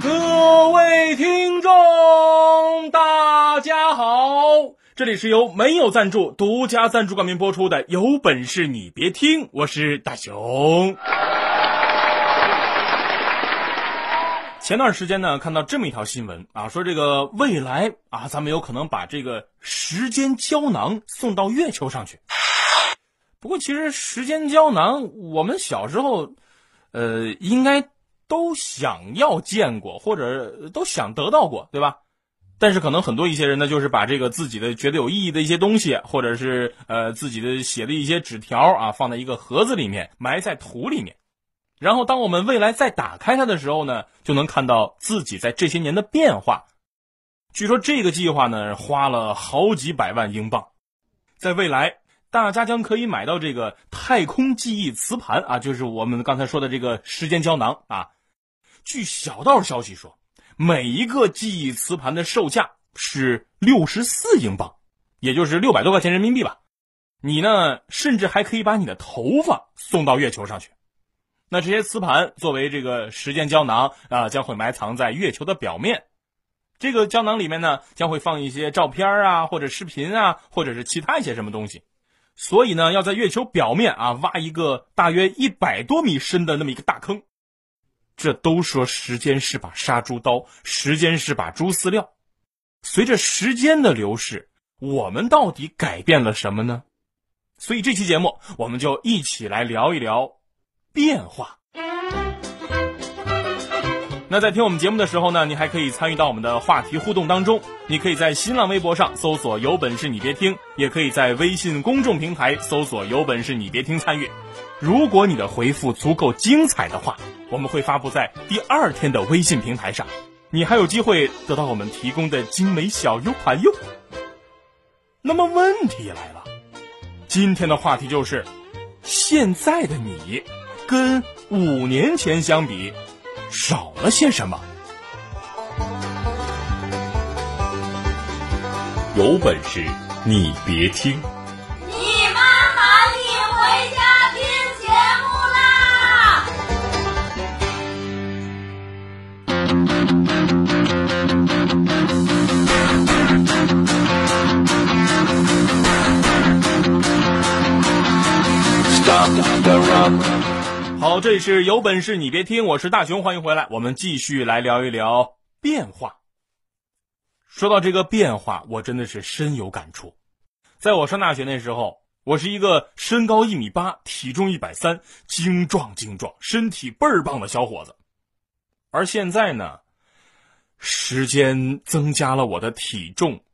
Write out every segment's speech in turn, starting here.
各位听众，大家好！这里是由没有赞助、独家赞助冠名播出的《有本事你别听》，我是大熊。前段时间呢，看到这么一条新闻啊，说这个未来啊，咱们有可能把这个时间胶囊送到月球上去。不过，其实时间胶囊，我们小时候，呃，应该。都想要见过，或者都想得到过，对吧？但是可能很多一些人呢，就是把这个自己的觉得有意义的一些东西，或者是呃自己的写的一些纸条啊，放在一个盒子里面，埋在土里面。然后当我们未来再打开它的时候呢，就能看到自己在这些年的变化。据说这个计划呢，花了好几百万英镑。在未来，大家将可以买到这个太空记忆磁盘啊，就是我们刚才说的这个时间胶囊啊。据小道消息说，每一个记忆磁盘的售价是六十四英镑，也就是六百多块钱人民币吧。你呢，甚至还可以把你的头发送到月球上去。那这些磁盘作为这个时间胶囊啊，将会埋藏在月球的表面。这个胶囊里面呢，将会放一些照片啊，或者视频啊，或者是其他一些什么东西。所以呢，要在月球表面啊挖一个大约一百多米深的那么一个大坑。这都说时间是把杀猪刀，时间是把猪饲料。随着时间的流逝，我们到底改变了什么呢？所以这期节目，我们就一起来聊一聊变化。那在听我们节目的时候呢，你还可以参与到我们的话题互动当中。你可以在新浪微博上搜索“有本事你别听”，也可以在微信公众平台搜索“有本事你别听”参与。如果你的回复足够精彩的话，我们会发布在第二天的微信平台上，你还有机会得到我们提供的精美小 U 盘哟。那么问题来了，今天的话题就是：现在的你跟五年前相比。少了些什么？有本事你别听！你妈喊你回家听节目啦！Stop the run. 好，这里是有本事你别听，我是大熊，欢迎回来，我们继续来聊一聊变化。说到这个变化，我真的是深有感触。在我上大学那时候，我是一个身高一米八、体重一百三、精壮精壮、身体倍儿棒的小伙子。而现在呢，时间增加了我的体重，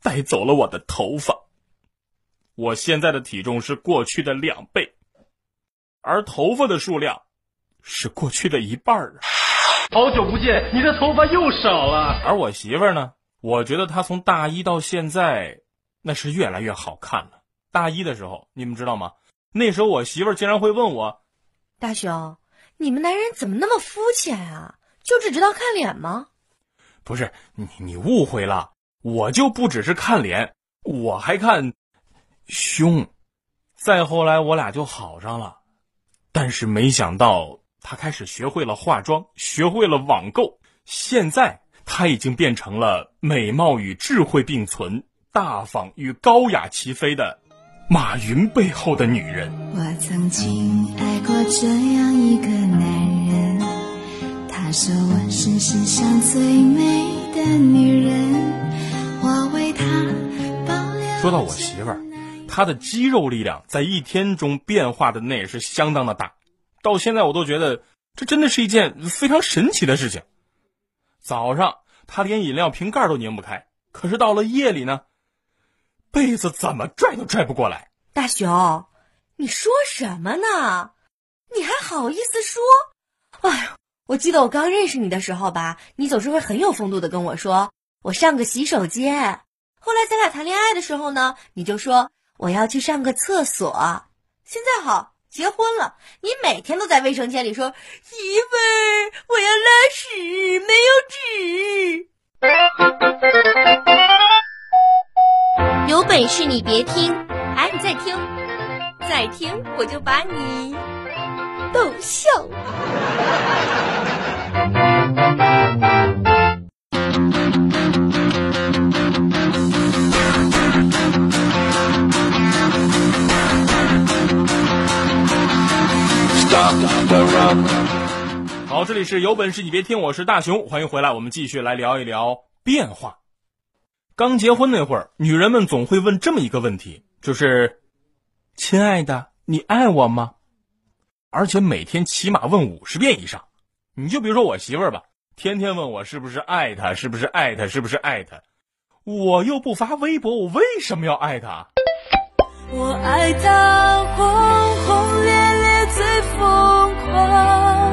带走了我的头发。我现在的体重是过去的两倍。而头发的数量是过去的一半儿啊！好久不见，你的头发又少了。而我媳妇儿呢？我觉得她从大一到现在，那是越来越好看了。大一的时候，你们知道吗？那时候我媳妇儿竟然会问我：“大雄，你们男人怎么那么肤浅啊？就只知道看脸吗？”不是你，你误会了。我就不只是看脸，我还看胸。再后来，我俩就好上了。但是没想到，他开始学会了化妆，学会了网购。现在他已经变成了美貌与智慧并存、大方与高雅齐飞的马云背后的女人。我曾经爱过这样一个男人，他说我是世上最美的女人，我为他保留。说到我媳妇儿。他的肌肉力量在一天中变化的那也是相当的大，到现在我都觉得这真的是一件非常神奇的事情。早上他连饮料瓶盖都拧不开，可是到了夜里呢，被子怎么拽都拽不过来。大熊，你说什么呢？你还好意思说？哎呦，我记得我刚认识你的时候吧，你总是会很有风度的跟我说，我上个洗手间。后来咱俩谈恋爱的时候呢，你就说我要去上个厕所。现在好，结婚了，你每天都在卫生间里说媳妇儿，我要拉屎，没有纸。有本事你别听，哎，你再听，再听我就把你逗笑。这里是有本事你别听，我是大熊，欢迎回来，我们继续来聊一聊变化。刚结婚那会儿，女人们总会问这么一个问题，就是：“亲爱的，你爱我吗？”而且每天起码问五十遍以上。你就比如说我媳妇儿吧，天天问我是不是爱她，是不是爱她，是不是爱她。我又不发微博，我为什么要爱她？我爱他轰轰烈烈最疯狂，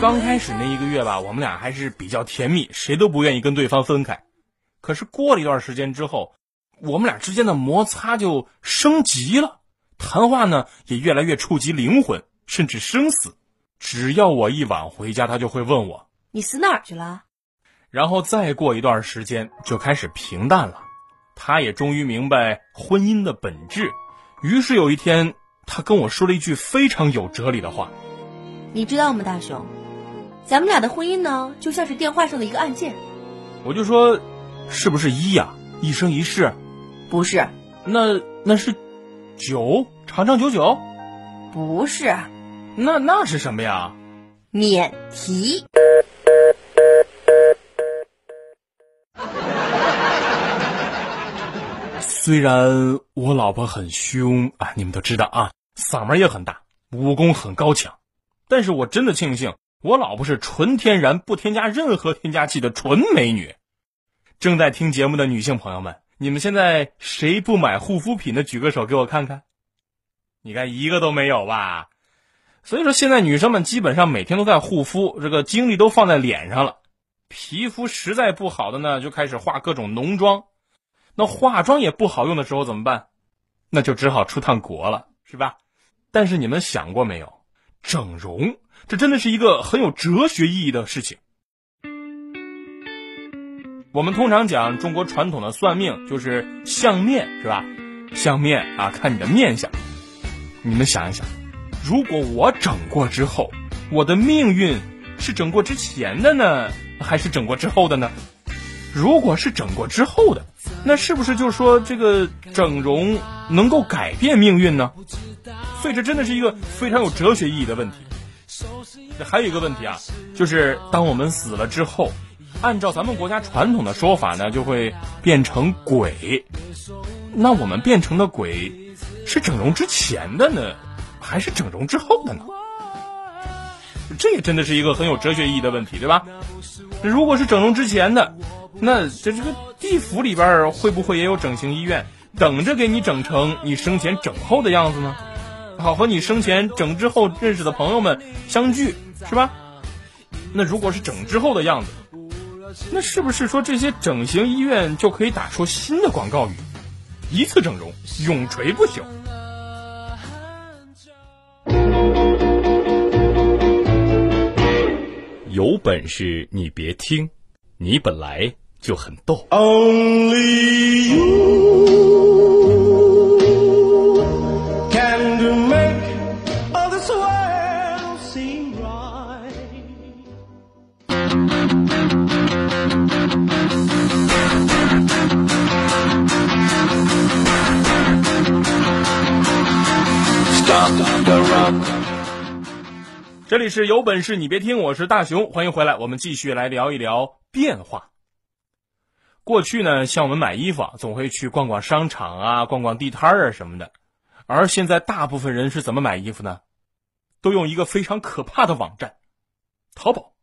刚开始那一个月吧，我们俩还是比较甜蜜，谁都不愿意跟对方分开。可是过了一段时间之后，我们俩之间的摩擦就升级了，谈话呢也越来越触及灵魂，甚至生死。只要我一晚回家，他就会问我，你死哪儿去了？然后再过一段时间就开始平淡了。他也终于明白婚姻的本质，于是有一天，他跟我说了一句非常有哲理的话。你知道吗，大熊？咱们俩的婚姻呢，就像是电话上的一个按键。我就说，是不是一呀、一生一世？不是，那那是九，长长久久。不是，那那是什么呀？免提。虽然我老婆很凶啊，你们都知道啊，嗓门也很大，武功很高强，但是我真的庆幸我老婆是纯天然、不添加任何添加剂的纯美女。正在听节目的女性朋友们，你们现在谁不买护肤品的，举个手给我看看。你看一个都没有吧？所以说现在女生们基本上每天都在护肤，这个精力都放在脸上了。皮肤实在不好的呢，就开始化各种浓妆。那化妆也不好用的时候怎么办？那就只好出趟国了，是吧？但是你们想过没有，整容这真的是一个很有哲学意义的事情。我们通常讲中国传统的算命就是相面，是吧？相面啊，看你的面相。你们想一想，如果我整过之后，我的命运是整过之前的呢，还是整过之后的呢？如果是整过之后的，那是不是就说这个整容能够改变命运呢？所以这真的是一个非常有哲学意义的问题。这还有一个问题啊，就是当我们死了之后，按照咱们国家传统的说法呢，就会变成鬼。那我们变成的鬼，是整容之前的呢，还是整容之后的呢？这也真的是一个很有哲学意义的问题，对吧？如果是整容之前的，那这这个地府里边会不会也有整形医院，等着给你整成你生前整后的样子呢？好和你生前整之后认识的朋友们相聚，是吧？那如果是整之后的样子，那是不是说这些整形医院就可以打出新的广告语：一次整容，永垂不朽？有本事你别听，你本来就很逗。Only you 是有本事你别听，我是大熊，欢迎回来，我们继续来聊一聊变化。过去呢，像我们买衣服啊，总会去逛逛商场啊，逛逛地摊儿啊什么的，而现在大部分人是怎么买衣服呢？都用一个非常可怕的网站淘宝。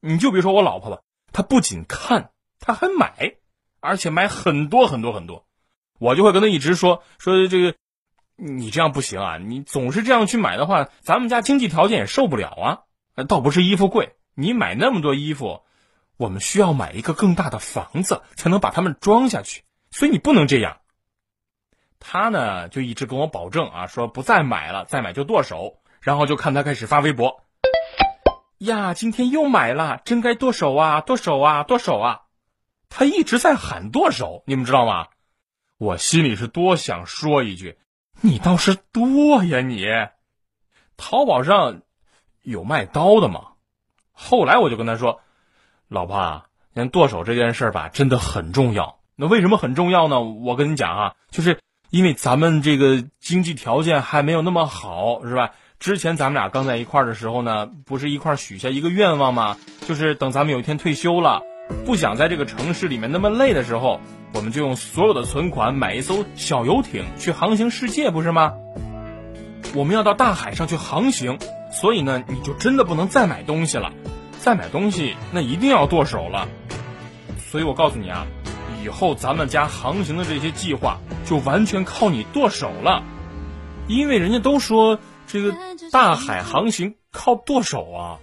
你就比如说我老婆吧，她不仅看，她还买，而且买很多很多很多。我就会跟她一直说说这个，你这样不行啊！你总是这样去买的话，咱们家经济条件也受不了啊。倒不是衣服贵，你买那么多衣服，我们需要买一个更大的房子才能把它们装下去，所以你不能这样。他呢就一直跟我保证啊，说不再买了，再买就剁手。然后就看他开始发微博。呀，今天又买了，真该剁手啊，剁手啊，剁手啊！他一直在喊剁手，你们知道吗？我心里是多想说一句：你倒是剁呀你！淘宝上有卖刀的吗？后来我就跟他说：“老婆啊，剁手这件事吧，真的很重要。那为什么很重要呢？我跟你讲啊，就是因为咱们这个经济条件还没有那么好，是吧？”之前咱们俩刚在一块儿的时候呢，不是一块儿许下一个愿望吗？就是等咱们有一天退休了，不想在这个城市里面那么累的时候，我们就用所有的存款买一艘小游艇去航行世界，不是吗？我们要到大海上去航行，所以呢，你就真的不能再买东西了，再买东西那一定要剁手了。所以我告诉你啊，以后咱们家航行的这些计划就完全靠你剁手了，因为人家都说。这个大海航行靠剁手啊！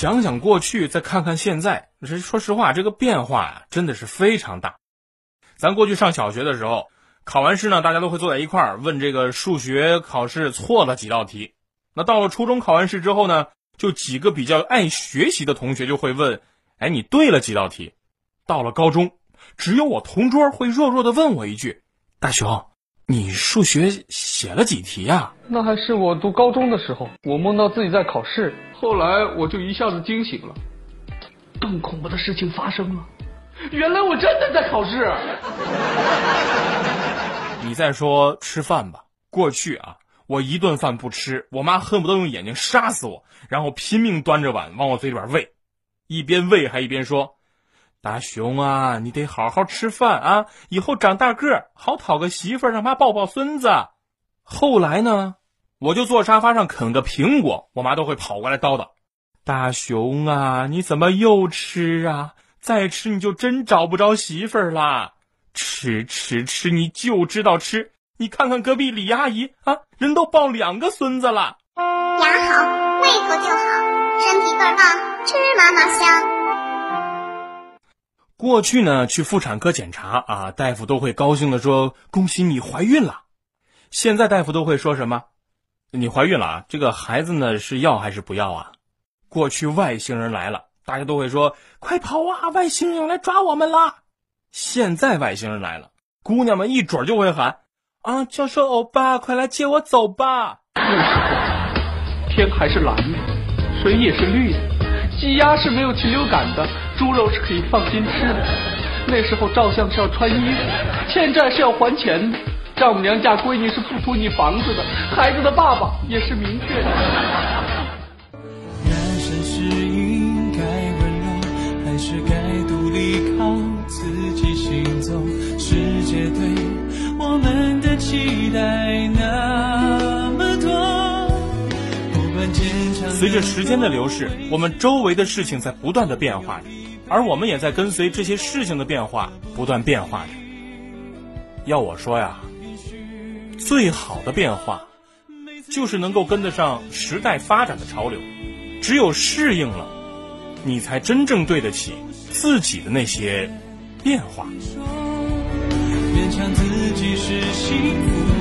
想想过去，再看看现在，说实话，这个变化呀，真的是非常大。咱过去上小学的时候，考完试呢，大家都会坐在一块儿问这个数学考试错了几道题。那到了初中考完试之后呢，就几个比较爱学习的同学就会问：“哎，你对了几道题？”到了高中，只有我同桌会弱弱的问我一句：“大雄，你数学写了几题呀？”那还是我读高中的时候，我梦到自己在考试，后来我就一下子惊醒了。更恐怖的事情发生了，原来我真的在考试。你再说吃饭吧，过去啊，我一顿饭不吃，我妈恨不得用眼睛杀死我，然后拼命端着碗往我嘴里边喂，一边喂还一边说。大熊啊，你得好好吃饭啊！以后长大个好讨个媳妇儿，让妈抱抱孙子。后来呢，我就坐沙发上啃个苹果，我妈都会跑过来叨叨：“大熊啊，你怎么又吃啊？再吃你就真找不着媳妇儿啦！吃吃吃，你就知道吃。你看看隔壁李阿姨啊，人都抱两个孙子了。牙好，胃口就好，身体倍儿棒，吃嘛嘛香。”过去呢，去妇产科检查啊，大夫都会高兴的说：“恭喜你怀孕了。”现在大夫都会说什么？你怀孕了啊？这个孩子呢是要还是不要啊？过去外星人来了，大家都会说：“快跑啊！外星人要来抓我们了。”现在外星人来了，姑娘们一准就会喊：“啊，教授欧巴，快来接我走吧！”天还是蓝的，水也是绿的。鸡鸭是没有禽流感的，猪肉是可以放心吃的。那时候照相是要穿衣服，欠债是要还钱的。丈母娘嫁闺女是不图你房子的，孩子的爸爸也是明确的。人生是应该温柔，还是该独立靠自己行走？世界对我们的期待那么多，不管坚强。随着时间的流逝，我们周围的事情在不断的变化着，而我们也在跟随这些事情的变化不断变化着。要我说呀，最好的变化，就是能够跟得上时代发展的潮流。只有适应了，你才真正对得起自己的那些变化。勉强自己是幸福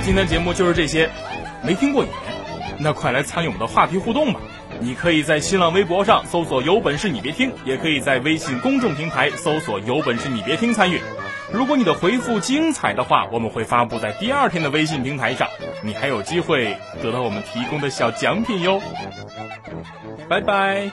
今天节目就是这些。没听过瘾那快来参与我们的话题互动吧。你可以在新浪微博上搜索有本事你别听也可以在微信公众平台搜索有本事你别听参与。如果你的回复精彩的话我们会发布在第二天的微信平台上。你还有机会得到我们提供的小奖品哟。拜拜。